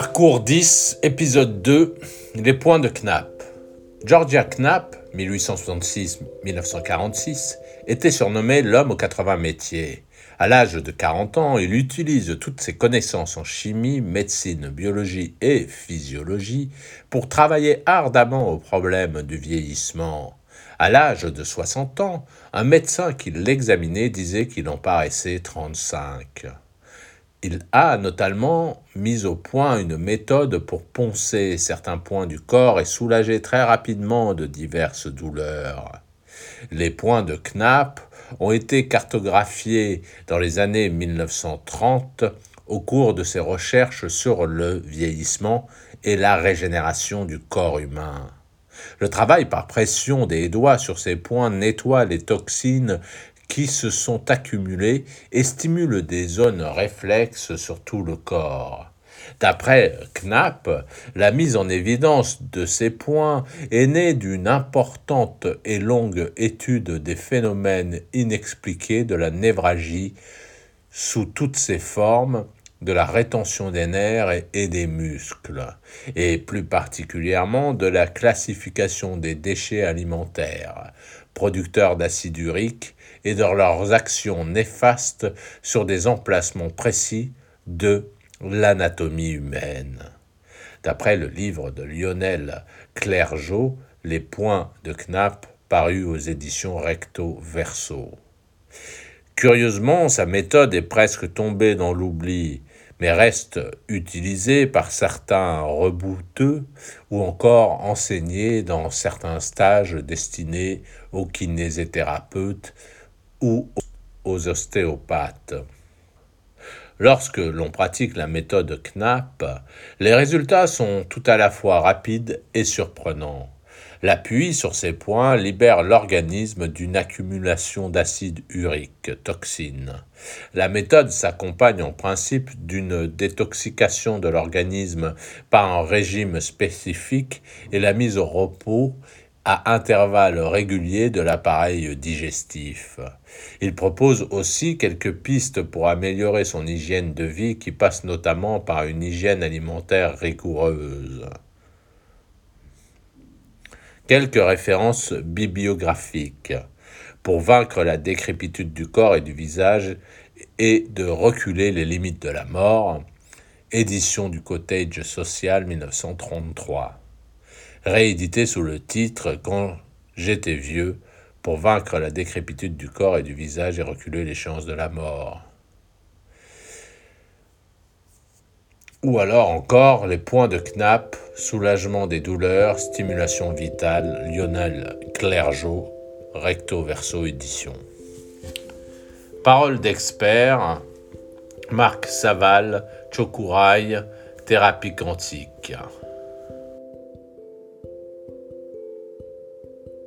Parcours 10, épisode 2, les points de Knapp. Georgia Knapp, 1866-1946, était surnommé l'homme aux 80 métiers. À l'âge de 40 ans, il utilise toutes ses connaissances en chimie, médecine, biologie et physiologie pour travailler ardemment au problème du vieillissement. À l'âge de 60 ans, un médecin qui l'examinait disait qu'il en paraissait 35. Il a notamment mis au point une méthode pour poncer certains points du corps et soulager très rapidement de diverses douleurs. Les points de Knapp ont été cartographiés dans les années 1930 au cours de ses recherches sur le vieillissement et la régénération du corps humain. Le travail par pression des doigts sur ces points nettoie les toxines qui se sont accumulés et stimulent des zones réflexes sur tout le corps. D'après Knapp, la mise en évidence de ces points est née d'une importante et longue étude des phénomènes inexpliqués de la névralgie sous toutes ses formes, de la rétention des nerfs et des muscles, et plus particulièrement de la classification des déchets alimentaires, producteurs d'acide urique, et de leurs actions néfastes sur des emplacements précis de l'anatomie humaine. D'après le livre de Lionel Clergeau, Les points de Knapp, paru aux éditions Recto Verso. Curieusement, sa méthode est presque tombée dans l'oubli, mais reste utilisée par certains rebouteux ou encore enseignée dans certains stages destinés aux kinésithérapeutes ou aux ostéopathes. Lorsque l'on pratique la méthode Knapp, les résultats sont tout à la fois rapides et surprenants. L'appui sur ces points libère l'organisme d'une accumulation d'acide urique, toxine. La méthode s'accompagne en principe d'une détoxication de l'organisme par un régime spécifique et la mise au repos à intervalles réguliers de l'appareil digestif. Il propose aussi quelques pistes pour améliorer son hygiène de vie qui passe notamment par une hygiène alimentaire rigoureuse. Quelques références bibliographiques pour vaincre la décrépitude du corps et du visage et de reculer les limites de la mort. Édition du Cottage Social 1933. Réédité sous le titre Quand j'étais vieux pour vaincre la décrépitude du corps et du visage et reculer les chances de la mort. Ou alors encore les points de Knapp, soulagement des douleurs, stimulation vitale, Lionel Clergeau, recto verso édition. Parole d'expert, Marc Saval, Chokouraï, thérapie quantique.